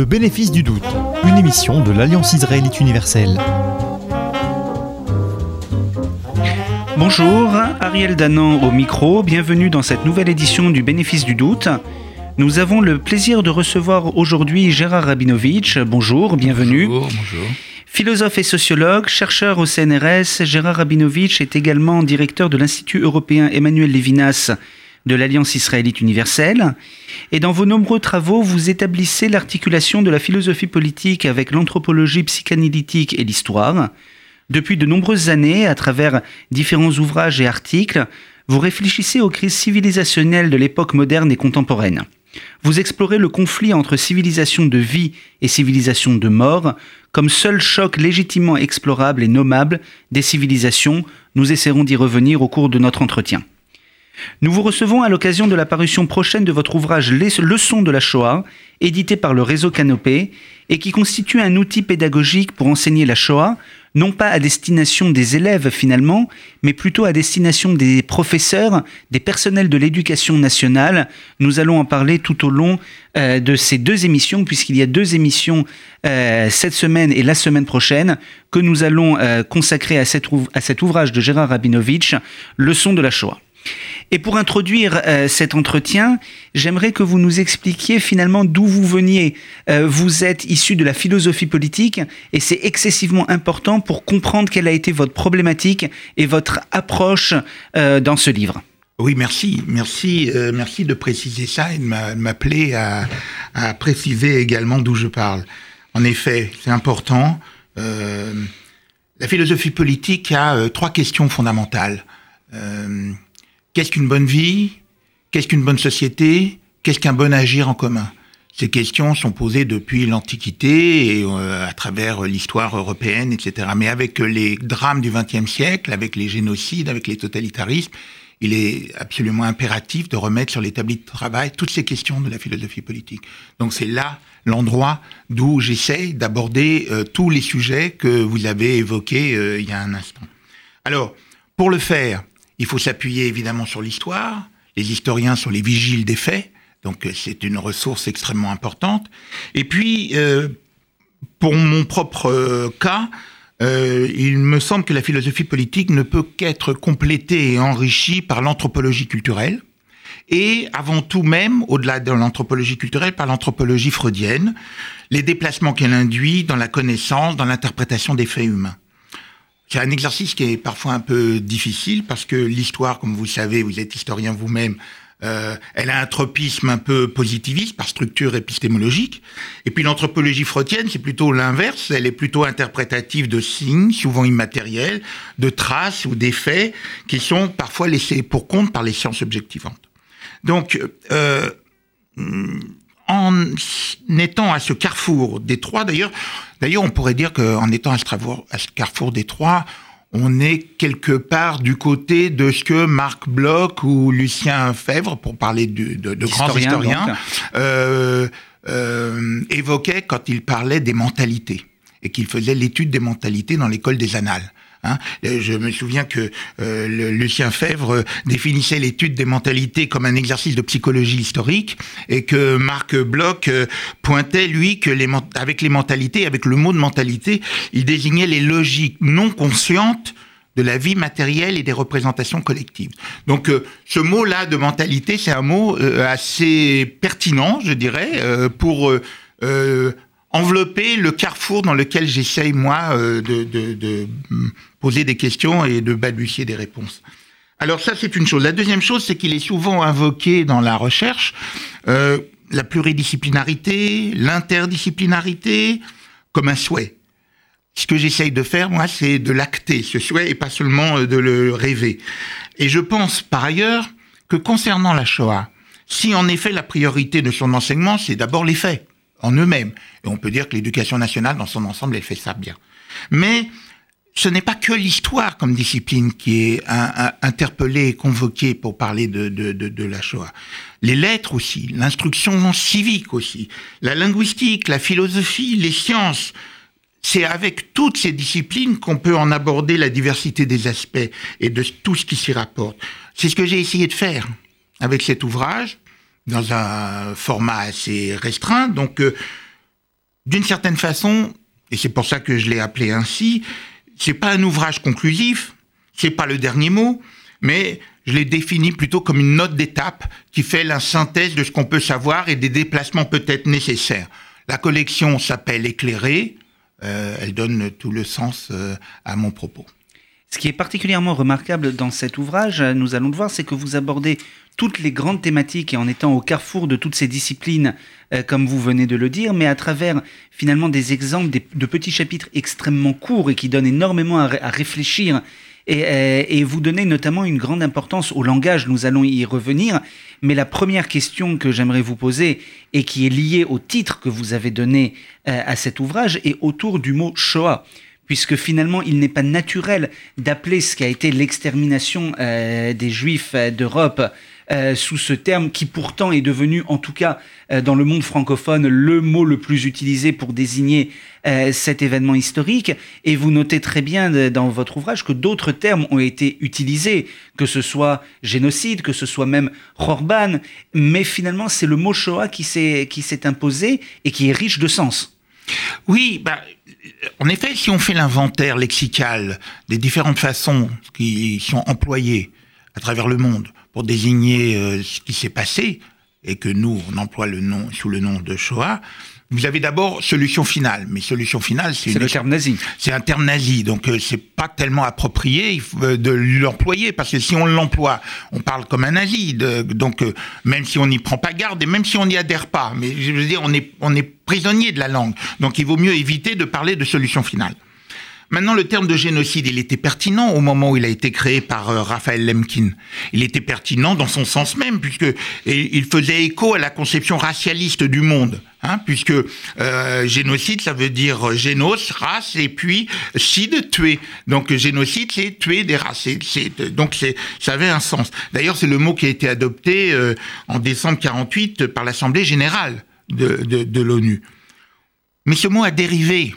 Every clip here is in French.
Le bénéfice du doute, une émission de l'Alliance israélite universelle. Bonjour, Ariel Danan au micro, bienvenue dans cette nouvelle édition du bénéfice du doute. Nous avons le plaisir de recevoir aujourd'hui Gérard Rabinovitch. Bonjour, bienvenue. Bonjour, bonjour. Philosophe et sociologue, chercheur au CNRS, Gérard Rabinovitch est également directeur de l'Institut européen Emmanuel Levinas de l'Alliance israélite universelle. Et dans vos nombreux travaux, vous établissez l'articulation de la philosophie politique avec l'anthropologie psychanalytique et l'histoire. Depuis de nombreuses années, à travers différents ouvrages et articles, vous réfléchissez aux crises civilisationnelles de l'époque moderne et contemporaine. Vous explorez le conflit entre civilisation de vie et civilisation de mort comme seul choc légitimement explorable et nommable des civilisations. Nous essaierons d'y revenir au cours de notre entretien. Nous vous recevons à l'occasion de la parution prochaine de votre ouvrage Les Leçons de la Shoah, édité par le réseau Canopé, et qui constitue un outil pédagogique pour enseigner la Shoah, non pas à destination des élèves finalement, mais plutôt à destination des professeurs, des personnels de l'éducation nationale. Nous allons en parler tout au long euh, de ces deux émissions, puisqu'il y a deux émissions euh, cette semaine et la semaine prochaine que nous allons euh, consacrer à, cet ouvrage de Gérard Rabinovitch, Leçon de la Shoah. Et pour introduire euh, cet entretien, j'aimerais que vous nous expliquiez finalement d'où vous veniez. Euh, vous êtes issu de la philosophie politique et c'est excessivement important pour comprendre quelle a été votre problématique et votre approche euh, dans ce livre. Oui, merci. Merci, merci de préciser ça et de m'appeler à, à, préciser également d'où je parle. En effet, c'est important. la philosophie politique a trois questions fondamentales. Qu'est-ce qu'une bonne vie? Qu'est-ce qu'une bonne société? Qu'est-ce qu'un bon agir en commun? Ces questions sont posées depuis l'Antiquité et euh, à travers l'histoire européenne, etc. Mais avec les drames du XXe siècle, avec les génocides, avec les totalitarismes, il est absolument impératif de remettre sur l'établi de travail toutes ces questions de la philosophie politique. Donc c'est là l'endroit d'où j'essaie d'aborder euh, tous les sujets que vous avez évoqués euh, il y a un instant. Alors, pour le faire, il faut s'appuyer évidemment sur l'histoire. Les historiens sont les vigiles des faits, donc euh, c'est une ressource extrêmement importante. Et puis, euh, pour mon propre euh, cas, il me semble que la philosophie politique ne peut qu'être complétée et enrichie par l'anthropologie culturelle, et avant tout même, au-delà de l'anthropologie culturelle, par l'anthropologie freudienne, les déplacements qu'elle induit dans la connaissance, dans l'interprétation des faits humains. C'est un exercice qui est parfois un peu difficile parce que l'histoire, comme vous savez, vous êtes historien vous-même, euh, elle a un tropisme un peu positiviste par structure épistémologique. Et puis l'anthropologie freudienne, c'est plutôt l'inverse. Elle est plutôt interprétative de signes, souvent immatériels, de traces ou d'effets qui sont parfois laissés pour compte par les sciences objectivantes. Donc, euh, en étant à ce carrefour des trois, d'ailleurs, d'ailleurs, on pourrait dire qu'en étant à ce, à ce carrefour des trois, on est quelque part du côté de ce que Marc Bloch ou Lucien Fèvre, pour parler de, de, grands historiens, euh, euh, évoquaient quand ils parlaient des mentalités et qu'ils faisaient l'étude des mentalités dans l'école des annales. Hein. Euh, je me souviens que euh, Lucien Fèvre définissait l'étude des mentalités comme un exercice de psychologie historique et que Marc Bloch euh, pointait, lui, que les, avec les mentalités, avec le mot de mentalité, il désignait les logiques non conscientes de la vie matérielle et des représentations collectives. Donc ce mot-là de mentalité, c'est un mot assez pertinent, je dirais, pour envelopper le carrefour dans lequel j'essaye, moi, de, de, de, poser des questions et de balbutier des réponses. Alors ça, c'est une chose. La deuxième chose, c'est qu'il est souvent invoqué dans la recherche euh, la pluridisciplinarité, l'interdisciplinarité, comme un souhait. Ce que j'essaye de faire, moi, c'est de l'acter, ce souhait, et pas seulement euh, de le rêver. Et je pense, par ailleurs, que concernant la Shoah, si en effet la priorité de son enseignement, c'est d'abord les faits, en eux-mêmes, et on peut dire que l'éducation nationale, dans son ensemble, elle fait ça bien. Mais ce n'est pas que l'histoire comme discipline qui est interpellée et convoquée pour parler de, de, la Shoah. Les lettres aussi, l'instruction civique aussi, la linguistique, la philosophie, les sciences. C'est avec toutes ces disciplines qu'on peut en aborder la diversité des aspects et de tout ce qui s'y rapporte. C'est ce que j'ai essayé de faire avec cet ouvrage, dans un format assez restreint. Donc, euh, d'une certaine façon, et c'est pour ça que je l'ai appelé ainsi, c'est pas un ouvrage conclusif, c'est pas le dernier mot, mais je l'ai défini plutôt comme une note d'étape qui fait la synthèse de ce qu'on peut savoir et des déplacements peut-être nécessaires. La collection s'appelle Éclairée, euh, elle donne tout le sens euh, à mon propos. Ce qui est particulièrement remarquable dans cet ouvrage, nous allons le voir, c'est que vous abordez toutes les grandes thématiques et en étant au carrefour de toutes ces disciplines, euh, comme vous venez de le dire, mais à travers finalement des exemples de petits chapitres extrêmement courts et qui donnent énormément à, réfléchir. Euh, et, vous donnez notamment une grande importance au langage, nous allons y revenir. Mais la première question que j'aimerais vous poser et qui est liée au titre que vous avez donné euh, à cet ouvrage est autour du mot Shoah puisque finalement il n'est pas naturel d'appeler ce qui a été l'extermination euh, des Juifs euh, d'Europe euh, sous ce terme qui pourtant est devenu, en tout cas dans le monde francophone, le mot le plus utilisé pour désigner cet événement historique. Et vous notez très bien dans votre ouvrage que d'autres termes ont été utilisés, que ce soit génocide, que ce soit même Khorban, mais finalement c'est le mot Shoah qui s'est imposé et qui est riche de sens. Oui, bah, en effet, si on fait l'inventaire lexical des différentes façons qui sont employées à travers le monde pour désigner euh, ce qui s'est passé, et que nous, on emploie le nom sous le nom de Shoah, vous avez d'abord solution finale, mais solution finale, c'est le terme nazi. C'est un terme nazi, donc euh, c'est pas tellement approprié euh, de l'employer parce que si on l'emploie, on parle comme un nazi. donc euh, même si on n'y prend pas garde et même si on n'y adhère pas, mais je veux dire, on est on est prisonnier de la langue. Donc il vaut mieux éviter de parler de solution finale. Maintenant, le terme de génocide, il était pertinent au moment où il a été créé par euh, Raphaël Lemkin. Il était pertinent dans son sens même, puisque il faisait écho à la conception racialiste du monde. Hein, puisque euh, génocide, ça veut dire génos, race, et puis cide, tuer. Donc génocide, c'est tuer des races. donc ça avait un sens. D'ailleurs, c'est le mot qui a été adopté euh, en décembre 48 par l'Assemblée générale de, de, de l'ONU. Mais ce mot a dérivé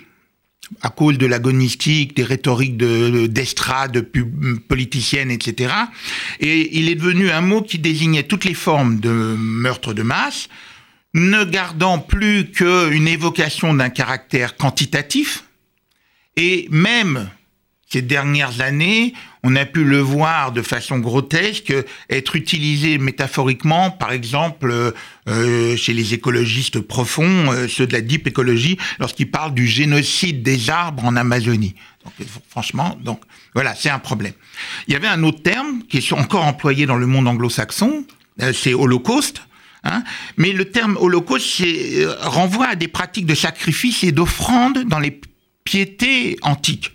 à cause de l'agonistique, des rhétoriques d'estrade, de, politicienne, etc. Et il est devenu un mot qui désignait toutes les formes de meurtre de masse, ne gardant plus qu'une évocation d'un caractère quantitatif, et même ces dernières années, on a pu le voir de façon grotesque être utilisé métaphoriquement, par exemple, euh, chez les écologistes profonds, euh, ceux de la deep écologie, lorsqu'ils parlent du génocide des arbres en Amazonie. Donc, franchement, donc voilà, c'est un problème. Il y avait un autre terme qui est encore employé dans le monde anglo-saxon, euh, c'est holocauste. Hein mais le terme holocauste renvoie à des pratiques de sacrifice et d'offrande dans les piétés antiques.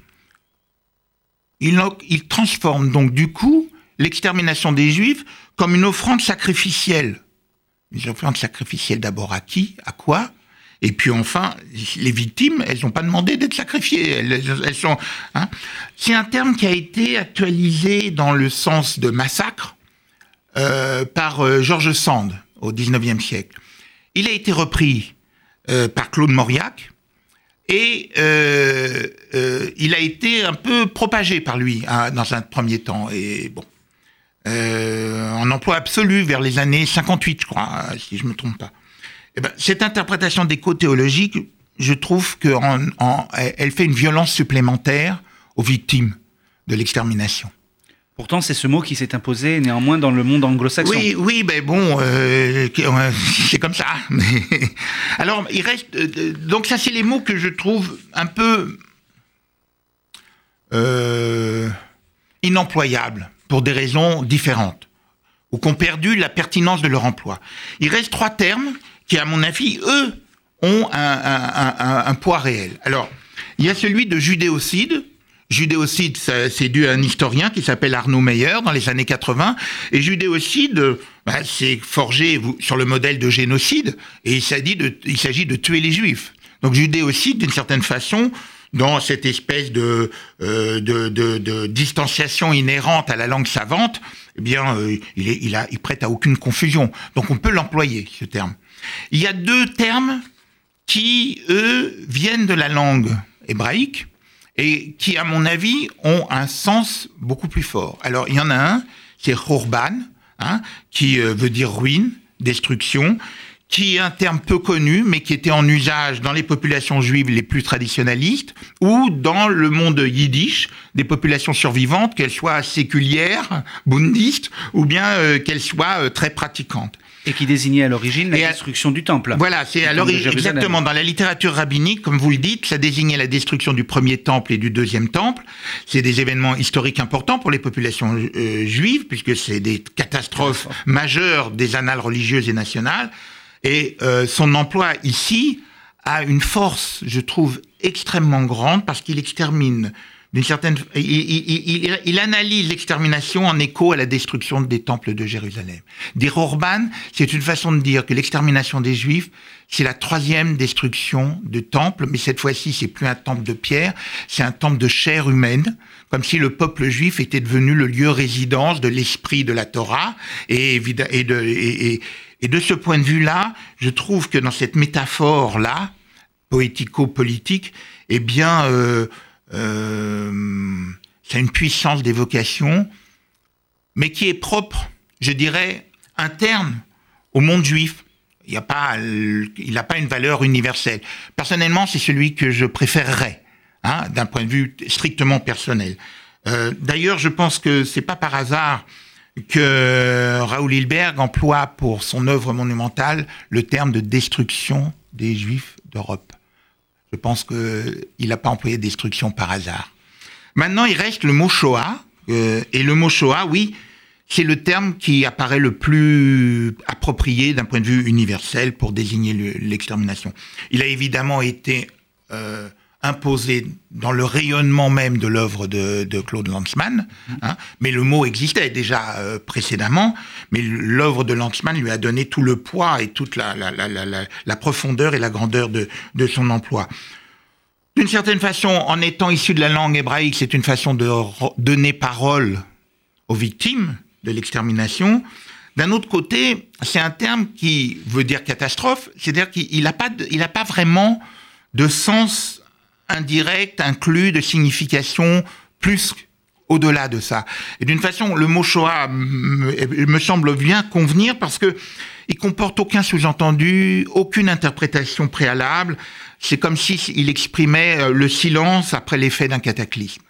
Il, transforme donc du coup l'extermination des Juifs comme une offrande sacrificielle. Une offrande sacrificielle d'abord à qui? À quoi? Et puis enfin, les victimes, elles n'ont pas demandé d'être sacrifiées. Elles, sont. Hein. C'est un terme qui a été actualisé dans le sens de massacre euh, par euh, Georges Sand au XIXe siècle. Il a été repris euh, par Claude Mauriac et euh, euh, il a été un peu propagé par lui hein, dans un premier temps. Et bon, euh, en emploi absolu vers les années 58, je crois, si je me trompe pas. Eh ben, cette interprétation d'éco-théologique, je trouve qu'elle elle fait une violence supplémentaire aux victimes de l'extermination. Pourtant, c'est ce mot qui s'est imposé néanmoins dans le monde anglo-saxon. Oui, oui, mais bon, euh, c'est comme ça. Alors, il reste. Euh, donc, ça, c'est les mots que je trouve un peu euh, inemployables pour des raisons différentes, ou qui ont perdu la pertinence de leur emploi. Il reste trois termes qui, à mon avis, eux, ont un poids réel. Alors, il y a celui de judéocide Judéocide, c'est dû à un historien qui s'appelle Arnaud Meyer dans les années 80. Et judéocide, bah, c'est forgé sur le modèle de génocide. Et il s'agit de, il s'agit de tuer les juifs. Donc judéocide, d'une certaine façon, dans cette espèce de, euh, de, de, de, distanciation inhérente à la langue savante, eh bien, euh, il, est, il, a, il prête à aucune confusion. Donc on peut l'employer, ce terme. Il y a deux termes qui, eux, viennent de la langue hébraïque, et qui, à mon avis, ont un sens beaucoup plus fort. Alors, il y en a un, c'est Khorban, hein, qui euh, veut dire ruine, destruction, qui est un terme peu connu, mais qui était en usage dans les populations juives les plus traditionnalistes, ou dans le monde yiddish, des populations survivantes, qu'elles soient séculières, bouddhistes, ou bien euh, qu'elles soient euh, très pratiquantes. Et qui désignait à l'origine la destruction du temple. Voilà, c'est à l'origine, exactement, dans la littérature rabbinique, comme vous le dites, ça désignait la destruction du premier temple et du deuxième temple. C'est des événements historiques importants pour les populations euh, juives, puisque c'est des catastrophes majeures des annales religieuses et nationales. Et euh, son emploi ici a une force, je trouve, extrêmement grande parce qu'il extermine d'une certaine, il, il, il, analyse l'extermination en écho à la destruction des temples de Jérusalem. Dire Orban, c'est une façon de dire que l'extermination des Juifs, c'est la troisième destruction de temples, mais cette fois-ci, c'est plus un temple de pierre, c'est un temple de chair humaine, comme si le peuple juif était devenu le lieu résidence de l'esprit de la Torah, et, et de, et, et de ce point de vue-là, je trouve que dans cette métaphore-là, poético-politique, eh bien, euh, euh, ça a une puissance d'évocation, mais qui est propre, je dirais, interne au monde juif. Il n'a pas, il n'a pas une valeur universelle. Personnellement, c'est celui que je préférerais, hein, d'un point de vue strictement personnel. Euh, D'ailleurs, je pense que c'est pas par hasard que Raoul Hilberg emploie pour son œuvre monumentale le terme de destruction des Juifs d'Europe. Je pense qu'il n'a pas employé destruction par hasard. Maintenant, il reste le mot Shoah, euh, et le mot Shoah, oui, c'est le terme qui apparaît le plus approprié d'un point de vue universel pour désigner l'extermination. Il a évidemment été euh, imposé dans le rayonnement même de l'œuvre de, de, Claude Lanzmann, hein, mais le mot existait déjà euh, précédemment, mais l'œuvre de Lanzmann lui a donné tout le poids et toute la, la, la, la profondeur et la grandeur de, de son emploi. D'une certaine façon, en étant issu de la langue hébraïque, c'est une façon de donner parole aux victimes de l'extermination. D'un autre côté, c'est un terme qui veut dire catastrophe, c'est-à-dire qu'il n'a pas, il a pas vraiment de sens indirect, inclus, de signification plus au-delà de ça. Et d'une façon, le mot Shoah me, semble bien convenir parce que il comporte aucun sous-entendu, aucune interprétation préalable. C'est comme s'il exprimait euh, le silence après l'effet d'un cataclysme.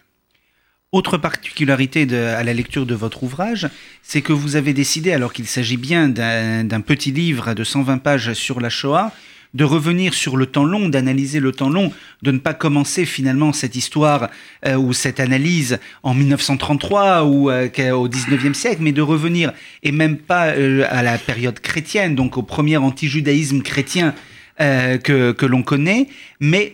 Autre particularité à la lecture de votre ouvrage, c'est que vous avez décidé, alors qu'il s'agit bien d'un petit livre de 120 pages sur la Shoah, de revenir sur le temps long, d'analyser le temps long, de ne pas commencer finalement cette histoire euh, ou cette analyse en 1933 ou euh, au 19e siècle, mais de revenir, et même pas euh, à la période chrétienne, donc au premier anti-judaïsme chrétien que, que l'on connaît, mais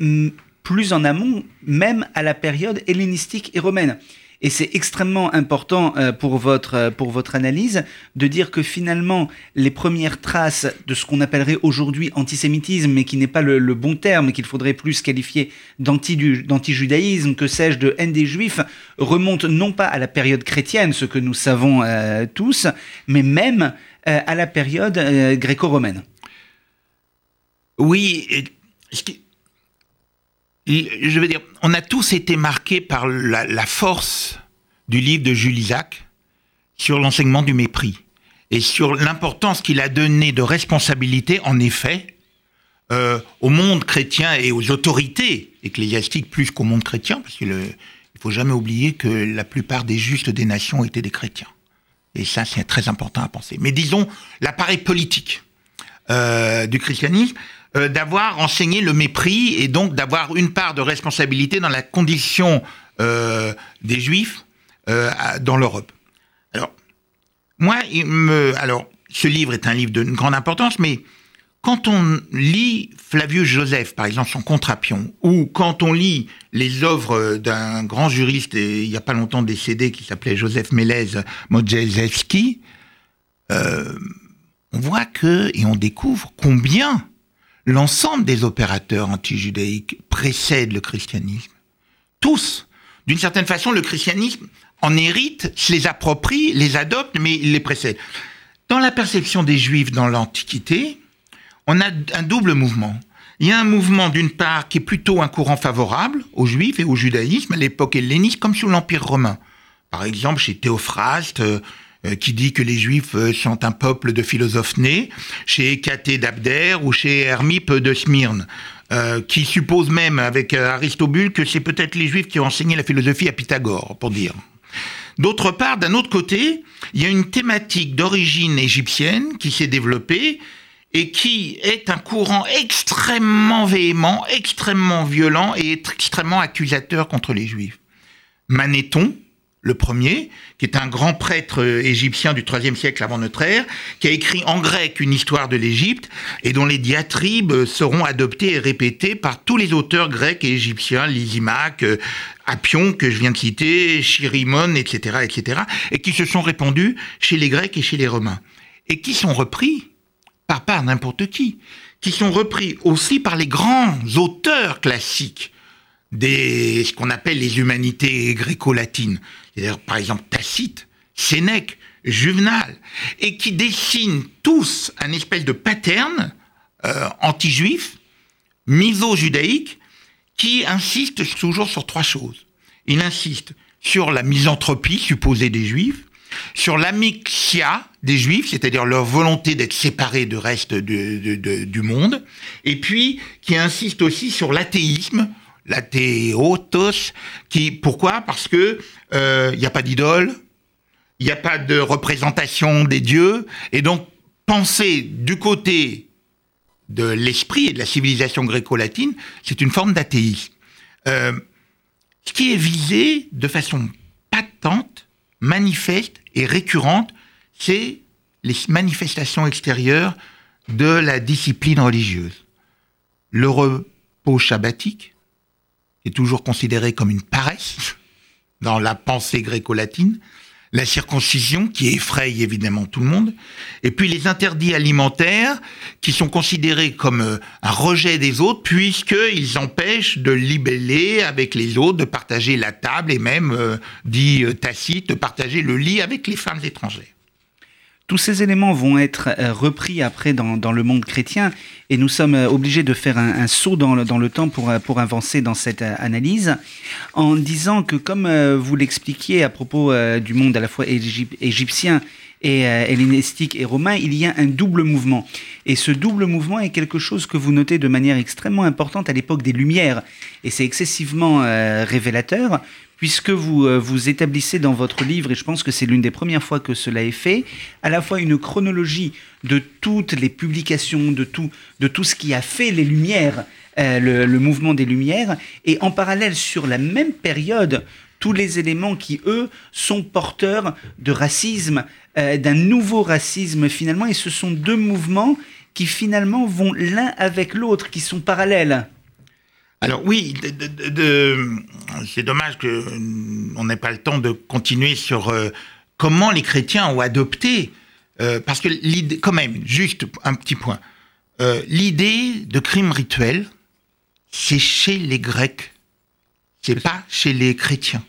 plus en amont, même à la période hellénistique et romaine. Et c'est extrêmement important euh, pour votre, euh, pour votre analyse de dire que finalement, les premières traces de ce qu'on appellerait aujourd'hui antisémitisme, mais qui n'est pas le, bon terme, qu'il faudrait plus qualifier d'anti-judaïsme, que sais-je, de haine des juifs, remontent non pas à la période chrétienne, ce que nous savons euh, tous, mais même à la période gréco-romaine. Oui, je veux dire, on a tous été marqués par la, force du livre de Jules Isaac sur l'enseignement du mépris et sur l'importance qu'il a donné de responsabilité, en effet, euh, au monde chrétien et aux autorités ecclésiastiques plus qu'au monde chrétien, parce qu'il ne faut jamais oublier que la plupart des justes des nations étaient des chrétiens. Et ça, c'est très important à penser. Mais disons, l'appareil politique euh, du christianisme euh, d'avoir enseigné le mépris et donc d'avoir une part de responsabilité dans la condition euh, des Juifs euh, dans l'Europe. Alors, moi, il me, alors, ce livre est un livre de grande importance, mais quand on lit Flavius Joseph, par exemple, son Contrapion, ou quand on lit les œuvres d'un grand juriste, il n'y a pas longtemps décédé, qui s'appelait Joseph Melez Modrzejewski, on voit que, et on découvre combien l'ensemble des opérateurs anti-judaïques précèdent le christianisme. Tous. D'une certaine façon, le christianisme en hérite, se les approprie, les adopte, mais il les précède. Dans la perception des juifs dans l'Antiquité, on a un double mouvement. Il y a un mouvement, d'une part, qui est plutôt un courant favorable aux juifs et au judaïsme à l'époque helléniste, comme sous l'Empire romain. Par exemple, chez Théophraste, euh, qui dit que les Juifs euh, sont un peuple de philosophes nés, chez Hécaté d'Abder ou chez Hermippe de Smyrne, euh, qui suppose même avec Aristobule que c'est peut-être les Juifs qui ont enseigné la philosophie à Pythagore, pour dire. D'autre part, d'un autre côté, il y a une thématique d'origine égyptienne qui s'est développée et qui est un courant extrêmement véhément, extrêmement violent et extrêmement accusateur contre les Juifs. Manéthon, le premier, qui est un grand prêtre euh, égyptien du IIIe siècle avant notre ère, qui a écrit en grec une histoire de l'Égypte et dont les diatribes seront adoptées et répétées par tous les auteurs grecs et égyptiens, Lysimaque, euh, Appion que je viens de citer, Chirimon, etc., etc., et qui se sont répandus chez les Grecs et chez les Romains, et qui sont repris par par n'importe qui, qui sont repris aussi par les grands auteurs classiques des ce qu'on appelle les humanités gréco-latines, par exemple Tacite, Sénèque, Juvenal, et qui dessinent tous un espèce de pattern euh, anti-juif, miso-judaïque, qui insiste toujours sur trois choses. Il insiste sur la misanthropie supposée des juifs, sur l'amixia des juifs, c'est-à-dire leur volonté d'être séparés du reste du monde, et puis qui insiste aussi sur l'athéisme, l'athéotos, qui pourquoi? Parce que il euh, n'y a pas d'idole, il n'y a pas de représentation des dieux, et donc penser du côté de l'esprit et de la civilisation gréco-latine, c'est une forme d'athéisme. Euh, ce qui est visé de façon patente, manifeste et récurrente, c'est les manifestations extérieures de la discipline religieuse. Le repos shabbatique est toujours considéré comme une paresse dans la pensée gréco-latine la circoncision qui effraie évidemment tout le monde, et puis les interdits alimentaires qui sont considérés comme euh, un rejet des autres puisqu'ils empêchent de libeller avec les autres, de partager la table et même, euh, dit euh, Tacite, de partager le lit avec les femmes étrangères. Tous ces éléments vont être euh, repris après dans, le monde chrétien et nous sommes euh, obligés de faire un, saut dans le, dans le, temps pour, euh, pour avancer dans cette analyse en disant que comme vous l'expliquiez à propos du monde à la fois égyptien et hellénistique et romain, il y a un double mouvement. Et ce double mouvement est quelque chose que vous notez de manière extrêmement importante à l'époque des Lumières. Et c'est excessivement révélateur puisque vous, euh, vous établissez dans votre livre, et je pense que c'est l'une des premières fois que cela est fait, à la fois une chronologie de toutes les publications, de tout, de tout ce qui a fait les Lumières, euh, le, mouvement des Lumières, et en parallèle sur la même période, tous les éléments qui, eux, sont porteurs de racisme, euh, d'un nouveau racisme finalement, et ce sont deux mouvements qui finalement vont l'un avec l'autre, qui sont parallèles. Alors oui, c'est dommage qu'on n'ait pas le temps de continuer sur euh, comment les chrétiens ont adopté, euh, parce que l'idée, quand même, juste un petit point, euh, l'idée de crime rituel, c'est chez les Grecs, c'est pas chez les chrétiens.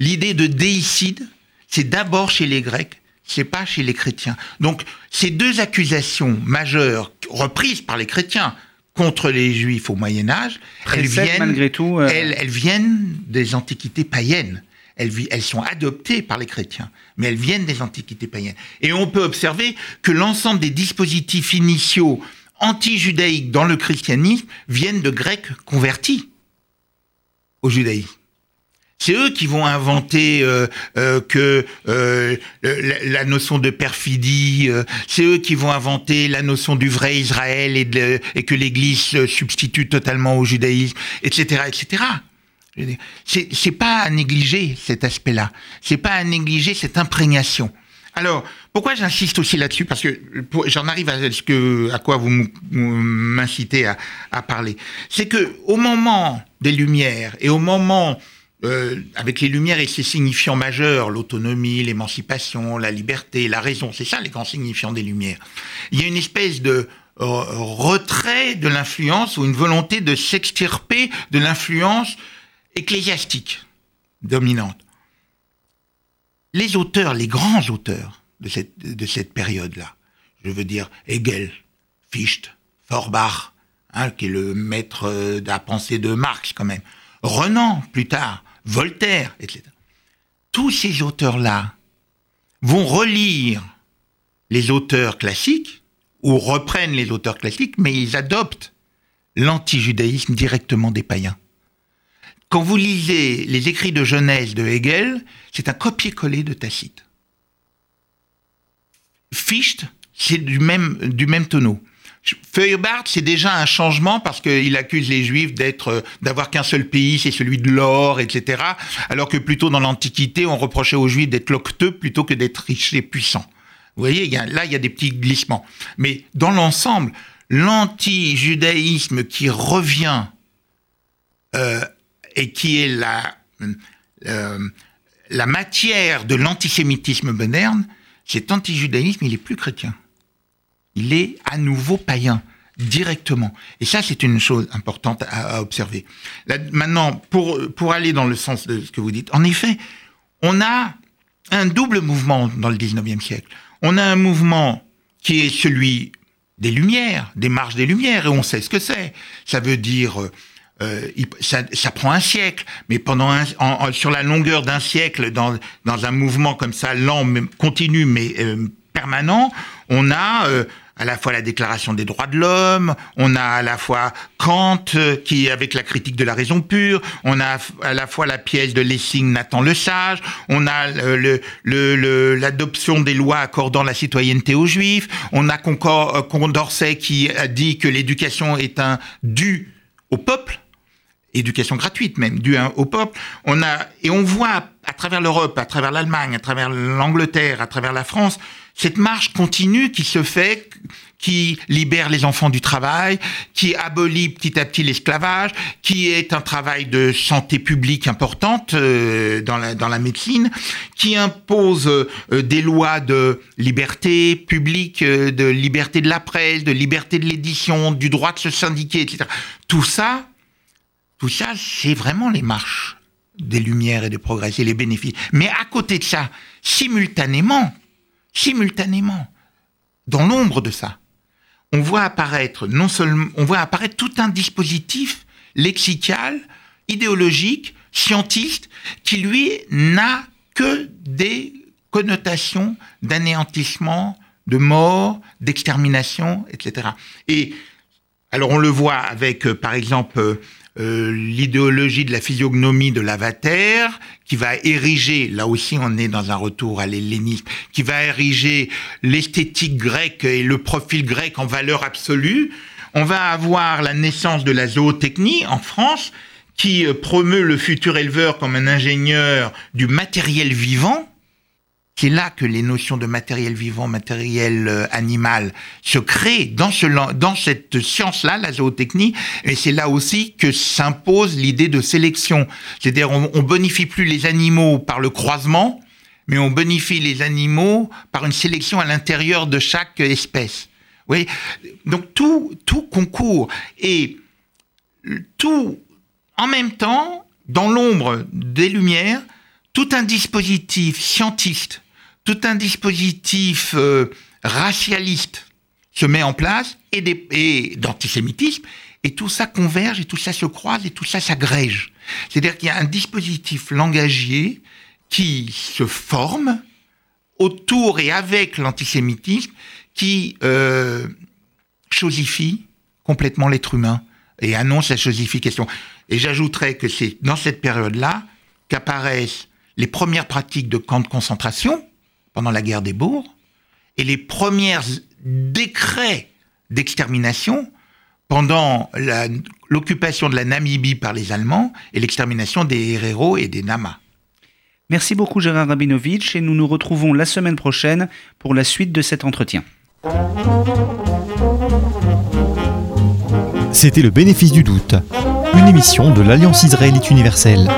L'idée de déicide, c'est d'abord chez les Grecs, c'est pas chez les chrétiens. Donc ces deux accusations majeures reprises par les chrétiens, contre les juifs au Moyen Âge, elles viennent, malgré tout, euh, elles, viennent des antiquités païennes. Elles, elles, sont adoptées par les chrétiens, mais elles viennent des antiquités païennes. Et on peut observer que l'ensemble des dispositifs initiaux anti-judaïques dans le christianisme viennent de Grecs convertis au judaïsme. C'est eux qui vont inventer euh, euh, que euh, la, notion de perfidie. c'est eux qui vont inventer la notion du vrai Israël et, que l'Église se substitue totalement au judaïsme, etc., etc. C'est pas à négliger cet aspect-là. C'est pas à négliger cette imprégnation. Alors, pourquoi j'insiste aussi là-dessus? Parce que j'en arrive à ce que, à quoi vous m'incitez à, à, parler. C'est que au moment des Lumières et au moment euh, avec les Lumières et ses signifiants majeurs, l'autonomie, l'émancipation, la liberté, la raison, c'est ça les grands signifiants des Lumières. Il y a une espèce de euh, retrait de l'influence ou une volonté de s'extirper de l'influence ecclésiastique dominante. Les auteurs, les grands auteurs de cette, de cette période-là, je veux dire Hegel, Fichte, Forbach, hein, qui est le maître de la pensée de Marx quand même, Renan plus tard, Voltaire, etc. Tous ces auteurs-là vont relire les auteurs classiques ou reprennent les auteurs classiques, mais ils adoptent l'antijudaïsme directement des païens. Quand vous lisez les écrits de Genèse de Hegel, c'est un copier-coller de Tacite. Fichte, c'est du même, du même tonneau. Feuerbach, c'est déjà un changement parce qu'il accuse les Juifs d'être, euh, d'avoir qu'un seul pays, c'est celui de l'or, etc. Alors que plutôt dans l'Antiquité, on reprochait aux Juifs d'être locteux plutôt que d'être riches et puissants. Vous voyez, là, il y a des petits glissements. Mais dans l'ensemble, l'anti-judaïsme qui revient euh, et qui est la, euh, la matière de l'antisémitisme moderne, cet anti-judaïsme, il est plus chrétien il est à nouveau païen directement. Et ça, c'est une chose importante à, observer. maintenant, pour, pour aller dans le sens de ce que vous dites, en effet, on a un double mouvement dans le 19e siècle. On a un mouvement qui est celui des Lumières, des marches des Lumières, et on sait ce que c'est. Ça veut dire, euh, ça, prend un siècle, mais pendant un, sur la longueur d'un siècle, dans, dans un mouvement comme ça, lent, mais, continu, mais euh, permanent, on a euh, à la fois la déclaration des droits de l'homme, on a à la fois Kant euh, qui avec la critique de la raison pure, on a à la fois la pièce de Lessing Nathan le Sage, on a l'adoption le, des lois accordant la citoyenneté aux juifs, on a euh, Condorcet qui a dit que l'éducation est un dû au peuple, éducation gratuite même, dû au peuple. On a et on voit à travers l'Europe, à travers l'Allemagne, à travers l'Angleterre, à travers la France, cette marche continue qui se fait, qui libère les enfants du travail, qui abolit petit à petit l'esclavage, qui est un travail de santé publique importante euh, dans, la, médecine, qui impose euh, des lois de liberté publique, euh, de liberté de la presse, de liberté de l'édition, du droit de se syndiquer, etc. Tout ça, tout ça, c'est vraiment les marches des lumières et des progrès, et les bénéfices. Mais à côté de ça, simultanément, simultanément, dans l'ombre de ça, on voit apparaître non seulement, on voit apparaître tout un dispositif lexical, idéologique, scientiste, qui lui n'a que des connotations d'anéantissement, de mort, d'extermination, etc. Et alors on le voit avec, euh, par exemple, euh, l'idéologie de la physiognomie de l'avatar, qui va ériger, là aussi on est dans un retour à l'hellénisme, qui va ériger l'esthétique grecque et le profil grec en valeur absolue. On va avoir la naissance de la zootechnie en France, qui euh, promeut le futur éleveur comme un ingénieur du matériel vivant, c'est là que les notions de matériel vivant, matériel euh, animal se créent dans, ce, dans cette science-là, la zootechnie, et c'est là aussi que s'impose l'idée de sélection. C'est-à-dire on, on bonifie plus les animaux par le croisement, mais on bonifie les animaux par une sélection à l'intérieur de chaque espèce. Oui, donc tout, tout concourt et tout en même temps, dans l'ombre des lumières, tout un dispositif scientiste, tout un dispositif euh, racialiste se met en place et, d'antisémitisme, et tout ça converge, et tout ça se croise, et tout ça s'agrège. C'est-à-dire qu'il y a un dispositif langagier qui se forme autour et avec l'antisémitisme qui euh, chosifie complètement l'être humain et annonce la chosification. Et j'ajouterais que c'est dans cette période-là qu'apparaissent les premières pratiques de camps de concentration pendant la guerre des bourgs et les premiers décrets d'extermination pendant l'occupation de la Namibie par les Allemands et l'extermination des Herero et des Nama. Merci beaucoup Gérard Rabinovitch et nous nous retrouvons la semaine prochaine pour la suite de cet entretien. C'était le bénéfice du doute, une émission de l'Alliance israélite universelle.